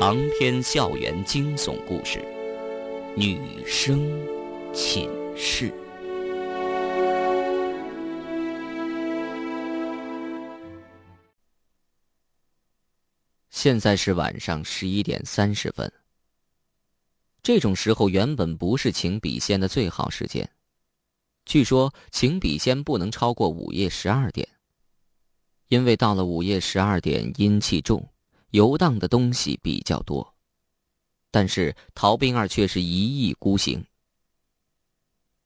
长篇校园惊悚故事，《女生寝室》。现在是晚上十一点三十分。这种时候原本不是请笔仙的最好时间，据说请笔仙不能超过午夜十二点，因为到了午夜十二点阴气重。游荡的东西比较多，但是陶兵儿却是一意孤行。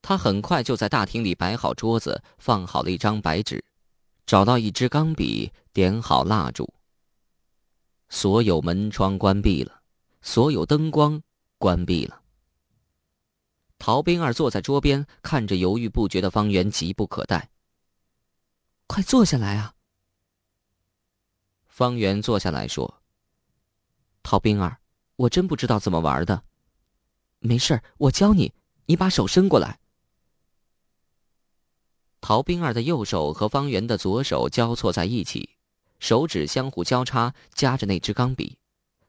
他很快就在大厅里摆好桌子，放好了一张白纸，找到一支钢笔，点好蜡烛。所有门窗关闭了，所有灯光关闭了。陶兵儿坐在桌边，看着犹豫不决的方圆，急不可待。快坐下来啊！方圆坐下来说：“陶冰儿，我真不知道怎么玩的。没事我教你。你把手伸过来。”陶冰儿的右手和方圆的左手交错在一起，手指相互交叉夹着那支钢笔，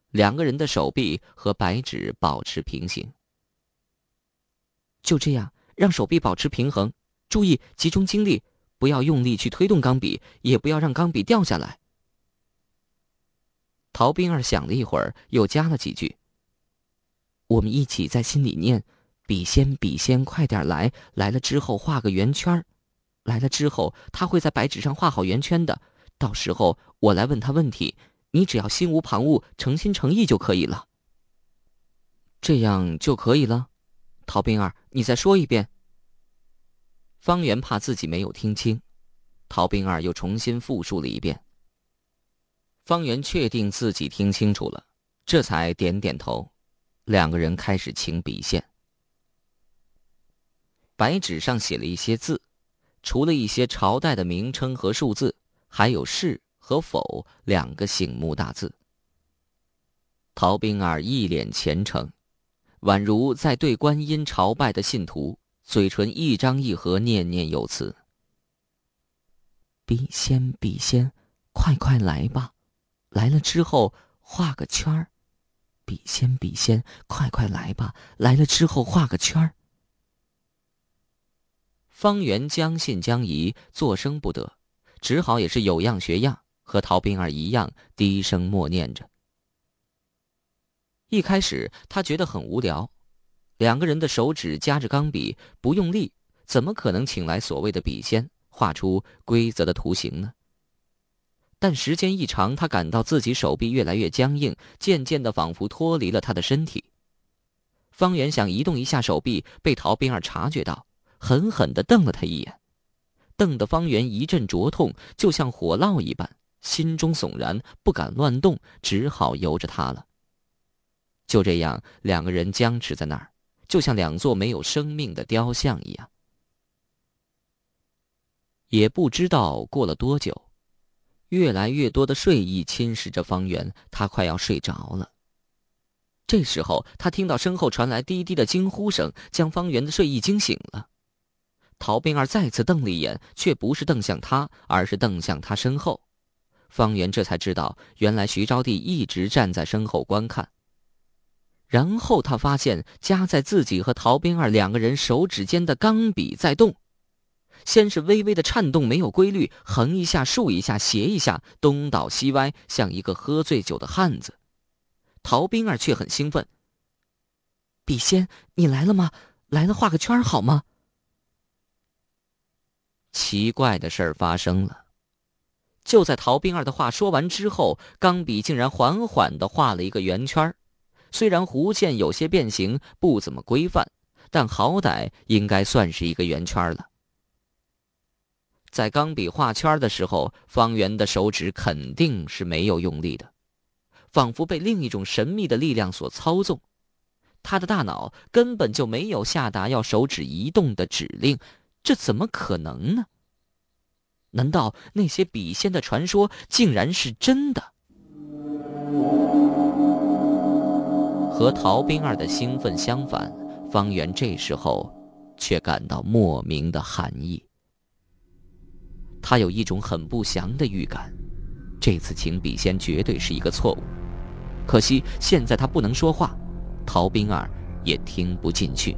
两个人的手臂和白纸保持平行。就这样，让手臂保持平衡，注意集中精力，不要用力去推动钢笔，也不要让钢笔掉下来。陶冰儿想了一会儿，又加了几句：“我们一起在心里念，笔仙，笔仙，快点来！来了之后画个圆圈来了之后他会在白纸上画好圆圈的。到时候我来问他问题，你只要心无旁骛，诚心诚意就可以了。这样就可以了。”陶冰儿，你再说一遍。方圆怕自己没有听清，陶冰儿又重新复述了一遍。方圆确定自己听清楚了，这才点点头。两个人开始请笔仙。白纸上写了一些字，除了一些朝代的名称和数字，还有“是”和“否”两个醒目大字。陶冰儿一脸虔诚，宛如在对观音朝拜的信徒，嘴唇一张一合，念念有词：“笔仙，笔仙，快快来吧。”来了之后画个圈儿，笔仙笔仙，快快来吧！来了之后画个圈儿。方圆将信将疑，作声不得，只好也是有样学样，和陶冰儿一样低声默念着。一开始他觉得很无聊，两个人的手指夹着钢笔，不用力，怎么可能请来所谓的笔仙，画出规则的图形呢？但时间一长，他感到自己手臂越来越僵硬，渐渐的仿佛脱离了他的身体。方圆想移动一下手臂，被陶冰儿察觉到，狠狠的瞪了他一眼，瞪得方圆一阵灼痛，就像火烙一般，心中悚然，不敢乱动，只好由着他了。就这样，两个人僵持在那儿，就像两座没有生命的雕像一样。也不知道过了多久。越来越多的睡意侵蚀着方圆，他快要睡着了。这时候，他听到身后传来低低的惊呼声，将方圆的睡意惊醒了。陶冰儿再次瞪了一眼，却不是瞪向他，而是瞪向他身后。方圆这才知道，原来徐招娣一直站在身后观看。然后他发现夹在自己和陶冰儿两个人手指间的钢笔在动。先是微微的颤动，没有规律，横一下，竖一下，斜一下，东倒西歪，像一个喝醉酒的汉子。陶冰儿却很兴奋。笔仙，你来了吗？来了，画个圈好吗？奇怪的事儿发生了，就在陶冰儿的话说完之后，钢笔竟然缓缓的画了一个圆圈虽然弧线有些变形，不怎么规范，但好歹应该算是一个圆圈了。在钢笔画圈的时候，方圆的手指肯定是没有用力的，仿佛被另一种神秘的力量所操纵。他的大脑根本就没有下达要手指移动的指令，这怎么可能呢？难道那些笔仙的传说竟然是真的？和陶冰儿的兴奋相反，方圆这时候却感到莫名的寒意。他有一种很不祥的预感，这次请笔仙绝对是一个错误。可惜现在他不能说话，陶冰儿也听不进去。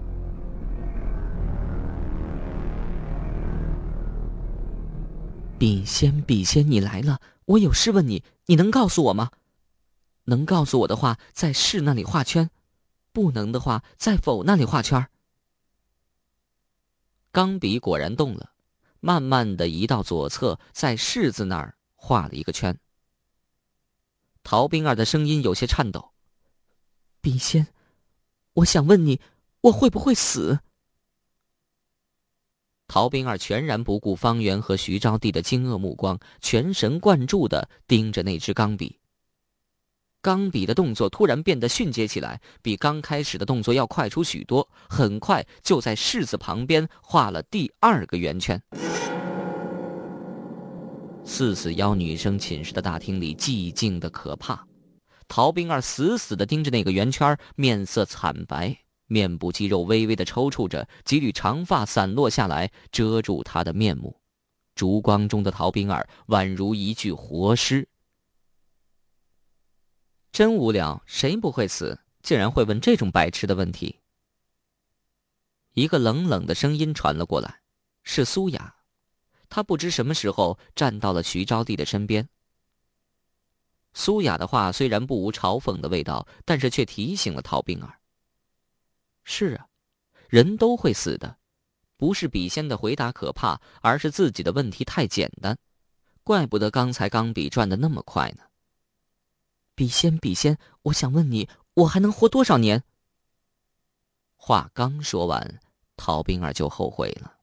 笔仙，笔仙，你来了，我有事问你，你能告诉我吗？能告诉我的话，在是那里画圈；不能的话，在否那里画圈。钢笔果然动了，慢慢的移到左侧，在是字那儿画了一个圈。陶冰儿的声音有些颤抖：“笔仙，我想问你，我会不会死？”陶冰儿全然不顾方圆和徐招娣的惊愕目光，全神贯注的盯着那支钢笔。钢笔的动作突然变得迅捷起来，比刚开始的动作要快出许多。很快就在“柿子旁边画了第二个圆圈。四四幺女生寝室的大厅里寂静的可怕，陶冰儿死死的盯着那个圆圈，面色惨白。面部肌肉微微的抽搐着，几缕长发散落下来，遮住她的面目。烛光中的陶冰儿宛如一具活尸。真无聊，谁不会死？竟然会问这种白痴的问题。一个冷冷的声音传了过来，是苏雅。她不知什么时候站到了徐招娣的身边。苏雅的话虽然不无嘲讽的味道，但是却提醒了陶冰儿。是啊，人都会死的，不是笔仙的回答可怕，而是自己的问题太简单。怪不得刚才钢笔转的那么快呢。笔仙，笔仙，我想问你，我还能活多少年？话刚说完，陶冰儿就后悔了。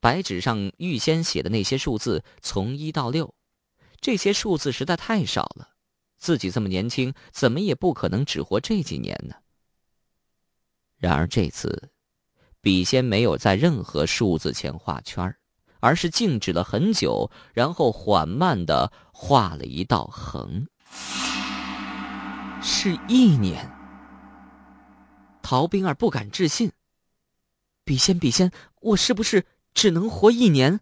白纸上预先写的那些数字，从一到六，这些数字实在太少了。自己这么年轻，怎么也不可能只活这几年呢？然而这次，笔仙没有在任何数字前画圈而是静止了很久，然后缓慢的画了一道横。是一年。陶冰儿不敢置信。笔仙，笔仙，我是不是只能活一年？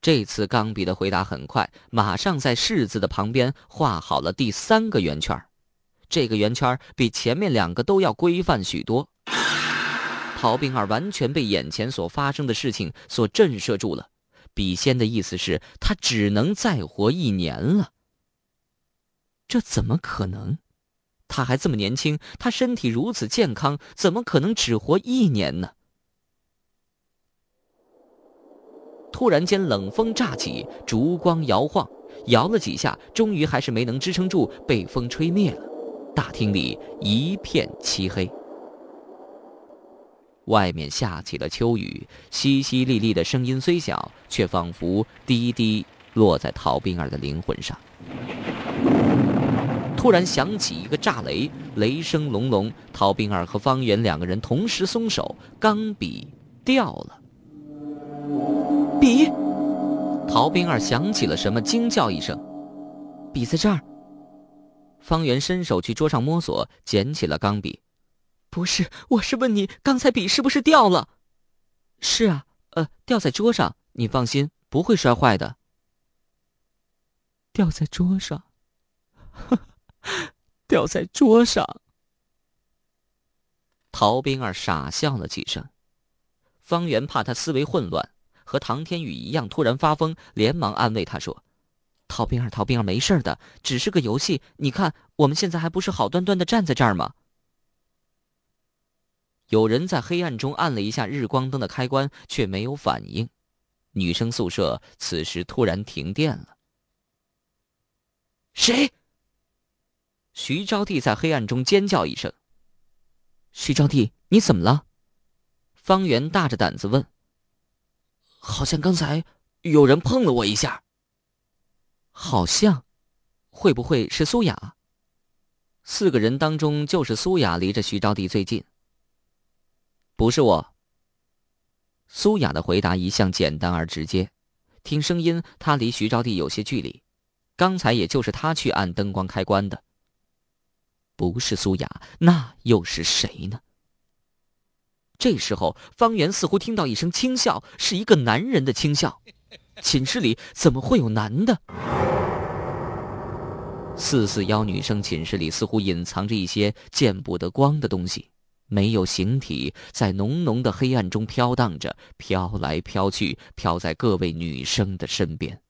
这次钢笔的回答很快，马上在“是”字的旁边画好了第三个圆圈。这个圆圈比前面两个都要规范许多。陶冰儿完全被眼前所发生的事情所震慑住了。笔仙的意思是，他只能再活一年了。这怎么可能？他还这么年轻，他身体如此健康，怎么可能只活一年呢？突然间，冷风乍起，烛光摇晃，摇了几下，终于还是没能支撑住，被风吹灭了。大厅里一片漆黑，外面下起了秋雨，淅淅沥沥的声音虽小，却仿佛滴滴落在陶冰儿的灵魂上。突然响起一个炸雷，雷声隆隆，陶冰儿和方圆两个人同时松手，钢笔掉了。笔，陶冰儿想起了什么，惊叫一声：“笔在这儿。”方圆伸手去桌上摸索，捡起了钢笔。不是，我是问你，刚才笔是不是掉了？是啊，呃，掉在桌上。你放心，不会摔坏的。掉在桌上，呵 掉在桌上。陶冰儿傻笑了几声。方圆怕他思维混乱，和唐天宇一样突然发疯，连忙安慰他说。陶冰儿，陶冰儿，没事的，只是个游戏。你看，我们现在还不是好端端的站在这儿吗？有人在黑暗中按了一下日光灯的开关，却没有反应。女生宿舍此时突然停电了。谁？徐招娣在黑暗中尖叫一声。徐招娣，你怎么了？方圆大着胆子问。好像刚才有人碰了我一下。好像，会不会是苏雅？四个人当中，就是苏雅离着徐招娣最近。不是我。苏雅的回答一向简单而直接，听声音，她离徐招娣有些距离。刚才也就是她去按灯光开关的。不是苏雅，那又是谁呢？这时候，方圆似乎听到一声轻笑，是一个男人的轻笑。寝室里怎么会有男的？四四幺女生寝室里似乎隐藏着一些见不得光的东西，没有形体，在浓浓的黑暗中飘荡着，飘来飘去，飘在各位女生的身边。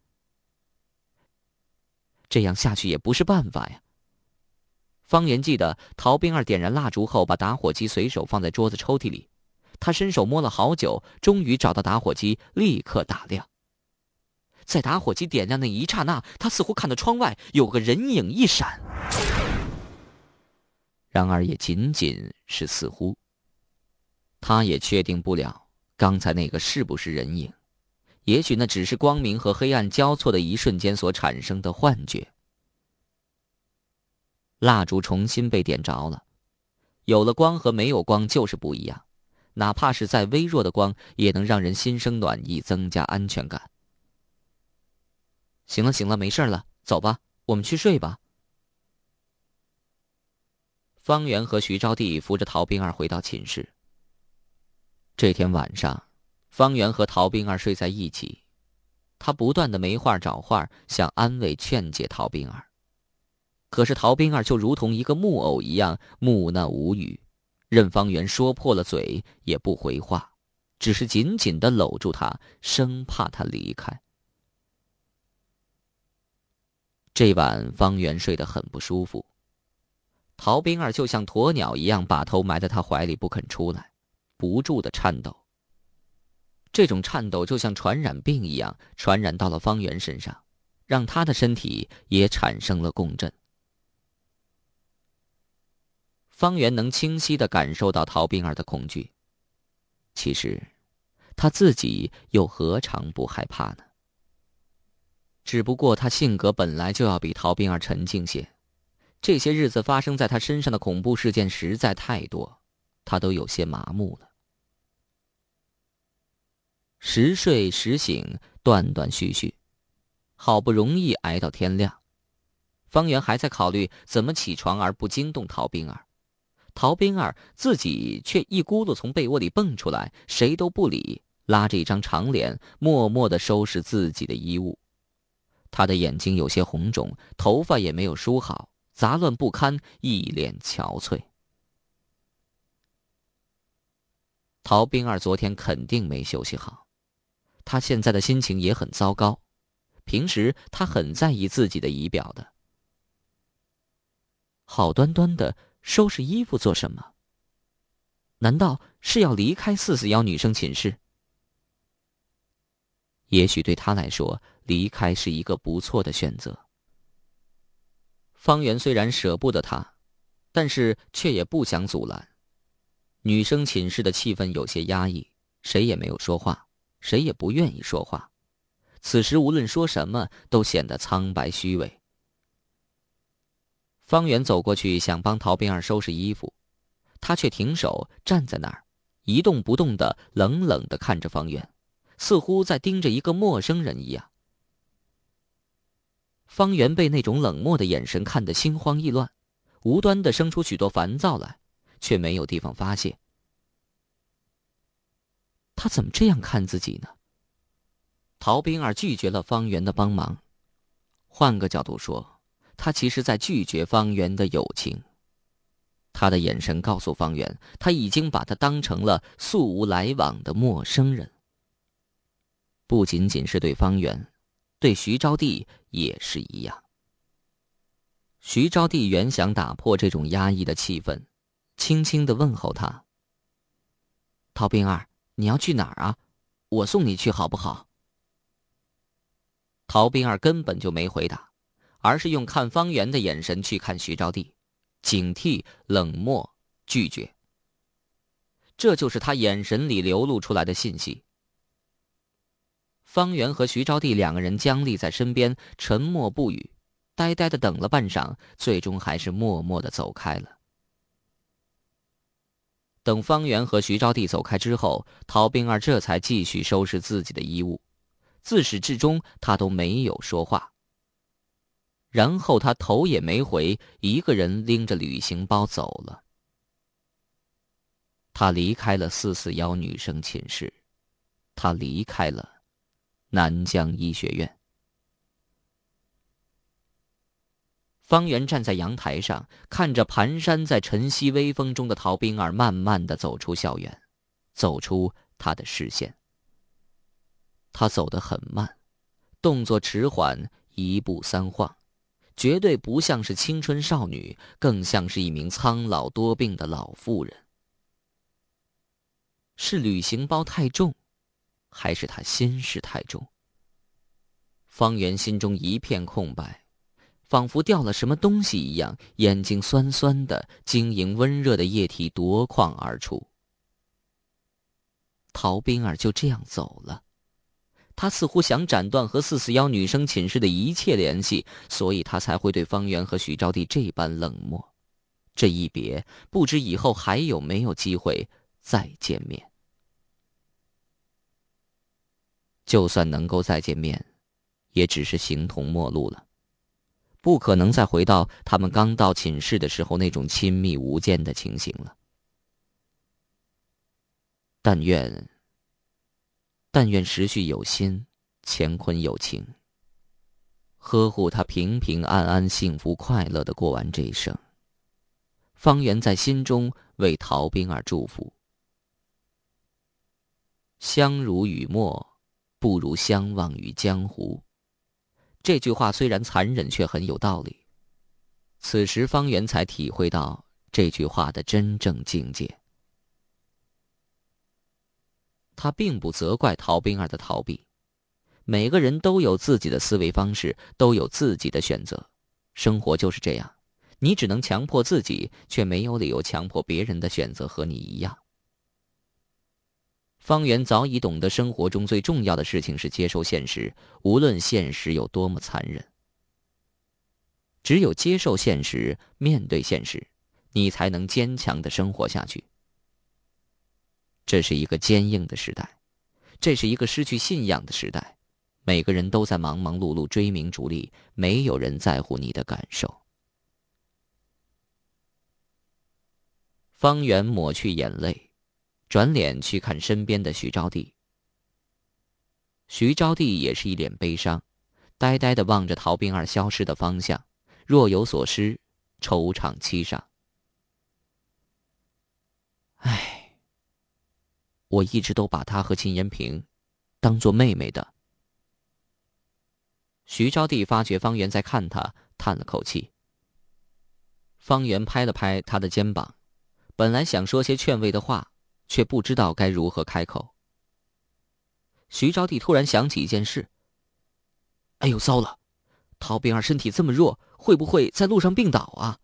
这样下去也不是办法呀。方圆记得，陶冰儿点燃蜡烛后，把打火机随手放在桌子抽屉里。他伸手摸了好久，终于找到打火机，立刻打亮。在打火机点亮那一刹那，他似乎看到窗外有个人影一闪。然而，也仅仅是似乎。他也确定不了刚才那个是不是人影，也许那只是光明和黑暗交错的一瞬间所产生的幻觉。蜡烛重新被点着了，有了光和没有光就是不一样，哪怕是再微弱的光，也能让人心生暖意，增加安全感。行了，行了，没事了，走吧，我们去睡吧。方圆和徐招娣扶着陶冰儿回到寝室。这天晚上，方圆和陶冰儿睡在一起，他不断的没话找话，想安慰劝解陶冰儿。可是陶冰儿就如同一个木偶一样木讷无语，任方圆说破了嘴也不回话，只是紧紧的搂住他，生怕他离开。这晚方圆睡得很不舒服，陶冰儿就像鸵鸟一样把头埋在他怀里不肯出来，不住的颤抖。这种颤抖就像传染病一样传染到了方圆身上，让他的身体也产生了共振。方圆能清晰的感受到陶冰儿的恐惧。其实，他自己又何尝不害怕呢？只不过他性格本来就要比陶冰儿沉静些，这些日子发生在他身上的恐怖事件实在太多，他都有些麻木了。时睡时醒，断断续续，好不容易挨到天亮，方圆还在考虑怎么起床而不惊动陶冰儿。陶冰儿自己却一咕噜从被窝里蹦出来，谁都不理，拉着一张长脸，默默的收拾自己的衣物。他的眼睛有些红肿，头发也没有梳好，杂乱不堪，一脸憔悴。陶冰儿昨天肯定没休息好，他现在的心情也很糟糕。平时他很在意自己的仪表的，好端端的。收拾衣服做什么？难道是要离开四四幺女生寝室？也许对他来说，离开是一个不错的选择。方圆虽然舍不得他，但是却也不想阻拦。女生寝室的气氛有些压抑，谁也没有说话，谁也不愿意说话。此时无论说什么，都显得苍白虚伪。方圆走过去想帮陶冰儿收拾衣服，他却停手站在那儿，一动不动的冷冷的看着方圆，似乎在盯着一个陌生人一样。方圆被那种冷漠的眼神看得心慌意乱，无端的生出许多烦躁来，却没有地方发泄。他怎么这样看自己呢？陶冰儿拒绝了方圆的帮忙，换个角度说。他其实在拒绝方圆的友情。他的眼神告诉方圆，他已经把他当成了素无来往的陌生人。不仅仅是对方圆，对徐招娣也是一样。徐招娣原想打破这种压抑的气氛，轻轻的问候他：“陶冰儿，你要去哪儿啊？我送你去好不好？”陶冰儿根本就没回答。而是用看方圆的眼神去看徐招娣，警惕、冷漠、拒绝。这就是他眼神里流露出来的信息。方圆和徐招娣两个人僵立在身边，沉默不语，呆呆的等了半晌，最终还是默默的走开了。等方圆和徐招娣走开之后，陶冰儿这才继续收拾自己的衣物，自始至终他都没有说话。然后他头也没回，一个人拎着旅行包走了。他离开了四四幺女生寝室，他离开了南疆医学院。方圆站在阳台上，看着蹒跚在晨曦微风中的陶冰儿慢慢的走出校园，走出他的视线。他走得很慢，动作迟缓，一步三晃，绝对不像是青春少女，更像是一名苍老多病的老妇人。是旅行包太重，还是他心事太重？方圆心中一片空白。仿佛掉了什么东西一样，眼睛酸酸的，晶莹温热的液体夺眶而出。陶冰儿就这样走了，他似乎想斩断和四四幺女生寝室的一切联系，所以他才会对方圆和许招娣这般冷漠。这一别，不知以后还有没有机会再见面。就算能够再见面，也只是形同陌路了。不可能再回到他们刚到寝室的时候那种亲密无间的情形了。但愿，但愿时序有心，乾坤有情。呵护他平平安安、幸福快乐的过完这一生。方圆在心中为陶兵儿祝福。相濡以沫，不如相忘于江湖。这句话虽然残忍，却很有道理。此时，方圆才体会到这句话的真正境界。他并不责怪陶冰儿的逃避，每个人都有自己的思维方式，都有自己的选择。生活就是这样，你只能强迫自己，却没有理由强迫别人的选择和你一样。方圆早已懂得，生活中最重要的事情是接受现实，无论现实有多么残忍。只有接受现实，面对现实，你才能坚强的生活下去。这是一个坚硬的时代，这是一个失去信仰的时代，每个人都在忙忙碌碌追名逐利，没有人在乎你的感受。方圆抹去眼泪。转脸去看身边的徐招娣，徐招娣也是一脸悲伤，呆呆的望着陶冰儿消失的方向，若有所失，惆怅凄伤。我一直都把她和秦延平当做妹妹的。徐招娣发觉方圆在看他，叹了口气。方圆拍了拍他的肩膀，本来想说些劝慰的话。却不知道该如何开口。徐招娣突然想起一件事。哎呦，糟了！陶冰儿身体这么弱，会不会在路上病倒啊？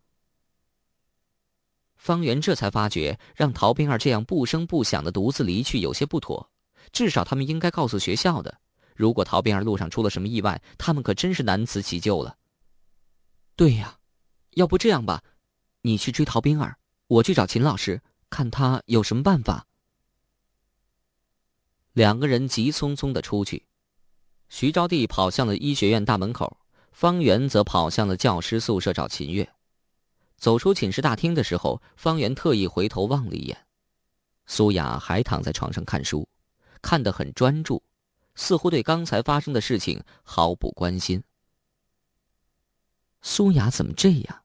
方圆这才发觉，让陶冰儿这样不声不响的独自离去有些不妥，至少他们应该告诉学校的。如果陶冰儿路上出了什么意外，他们可真是难辞其咎了。对呀，要不这样吧，你去追陶冰儿，我去找秦老师。看他有什么办法。两个人急匆匆的出去，徐招娣跑向了医学院大门口，方圆则跑向了教师宿舍找秦月。走出寝室大厅的时候，方圆特意回头望了一眼，苏雅还躺在床上看书，看得很专注，似乎对刚才发生的事情毫不关心。苏雅怎么这样？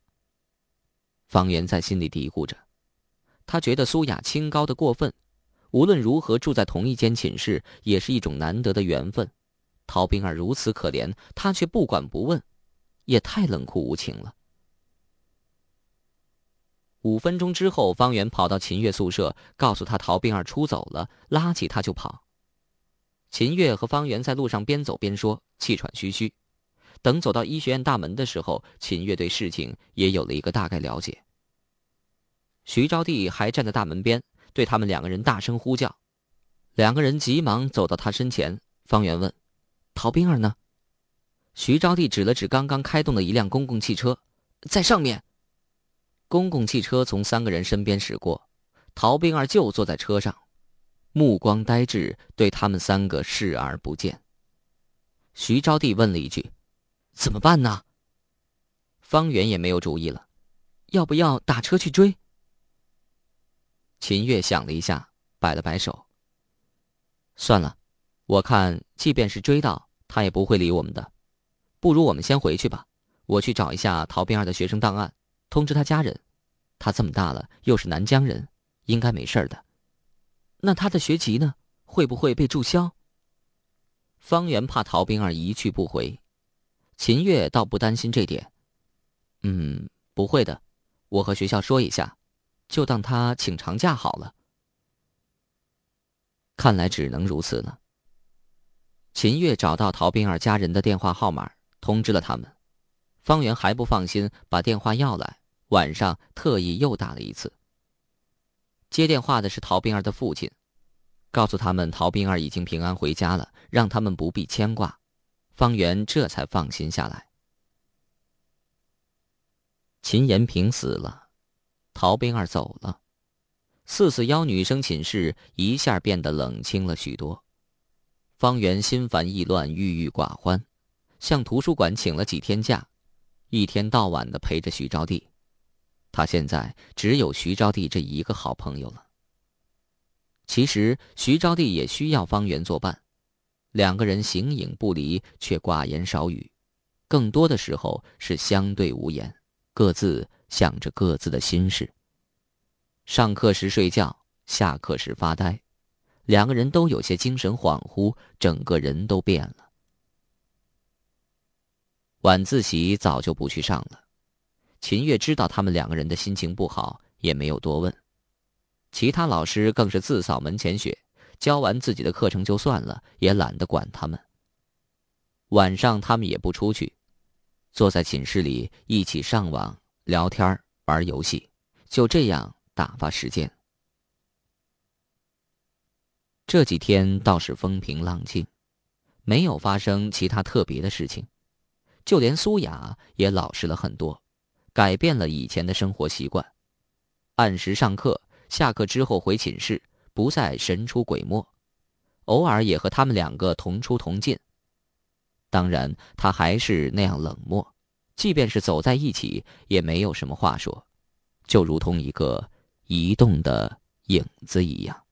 方圆在心里嘀咕着。他觉得苏雅清高的过分，无论如何住在同一间寝室也是一种难得的缘分。陶冰儿如此可怜，他却不管不问，也太冷酷无情了。五分钟之后，方圆跑到秦月宿舍，告诉他陶冰儿出走了，拉起他就跑。秦月和方圆在路上边走边说，气喘吁吁。等走到医学院大门的时候，秦月对事情也有了一个大概了解。徐招娣还站在大门边，对他们两个人大声呼叫。两个人急忙走到他身前。方圆问：“陶冰儿呢？”徐招娣指了指刚刚开动的一辆公共汽车，在上面。公共汽车从三个人身边驶过，陶冰儿就坐在车上，目光呆滞，对他们三个视而不见。徐招娣问了一句：“怎么办呢？”方圆也没有主意了，要不要打车去追？秦月想了一下，摆了摆手。算了，我看即便是追到他，也不会理我们的。不如我们先回去吧。我去找一下陶冰儿的学生档案，通知他家人。他这么大了，又是南疆人，应该没事的。那他的学籍呢？会不会被注销？方圆怕陶冰儿一去不回，秦月倒不担心这点。嗯，不会的，我和学校说一下，就当他请长假好了。看来只能如此了。秦月找到陶冰儿家人的电话号码，通知了他们。方圆还不放心，把电话要来。晚上特意又打了一次。接电话的是陶冰儿的父亲，告诉他们陶冰儿已经平安回家了，让他们不必牵挂。方圆这才放心下来。秦延平死了，陶冰儿走了，四四幺女生寝室一下变得冷清了许多。方圆心烦意乱，郁郁寡欢，向图书馆请了几天假，一天到晚的陪着徐招娣。他现在只有徐招娣这一个好朋友了。其实徐招娣也需要方圆作伴，两个人形影不离，却寡言少语，更多的时候是相对无言，各自想着各自的心事。上课时睡觉，下课时发呆，两个人都有些精神恍惚，整个人都变了。晚自习早就不去上了。秦月知道他们两个人的心情不好，也没有多问。其他老师更是自扫门前雪，教完自己的课程就算了，也懒得管他们。晚上他们也不出去，坐在寝室里一起上网、聊天、玩游戏，就这样打发时间。这几天倒是风平浪静，没有发生其他特别的事情，就连苏雅也老实了很多。改变了以前的生活习惯，按时上课，下课之后回寝室，不再神出鬼没，偶尔也和他们两个同出同进。当然，他还是那样冷漠，即便是走在一起，也没有什么话说，就如同一个移动的影子一样。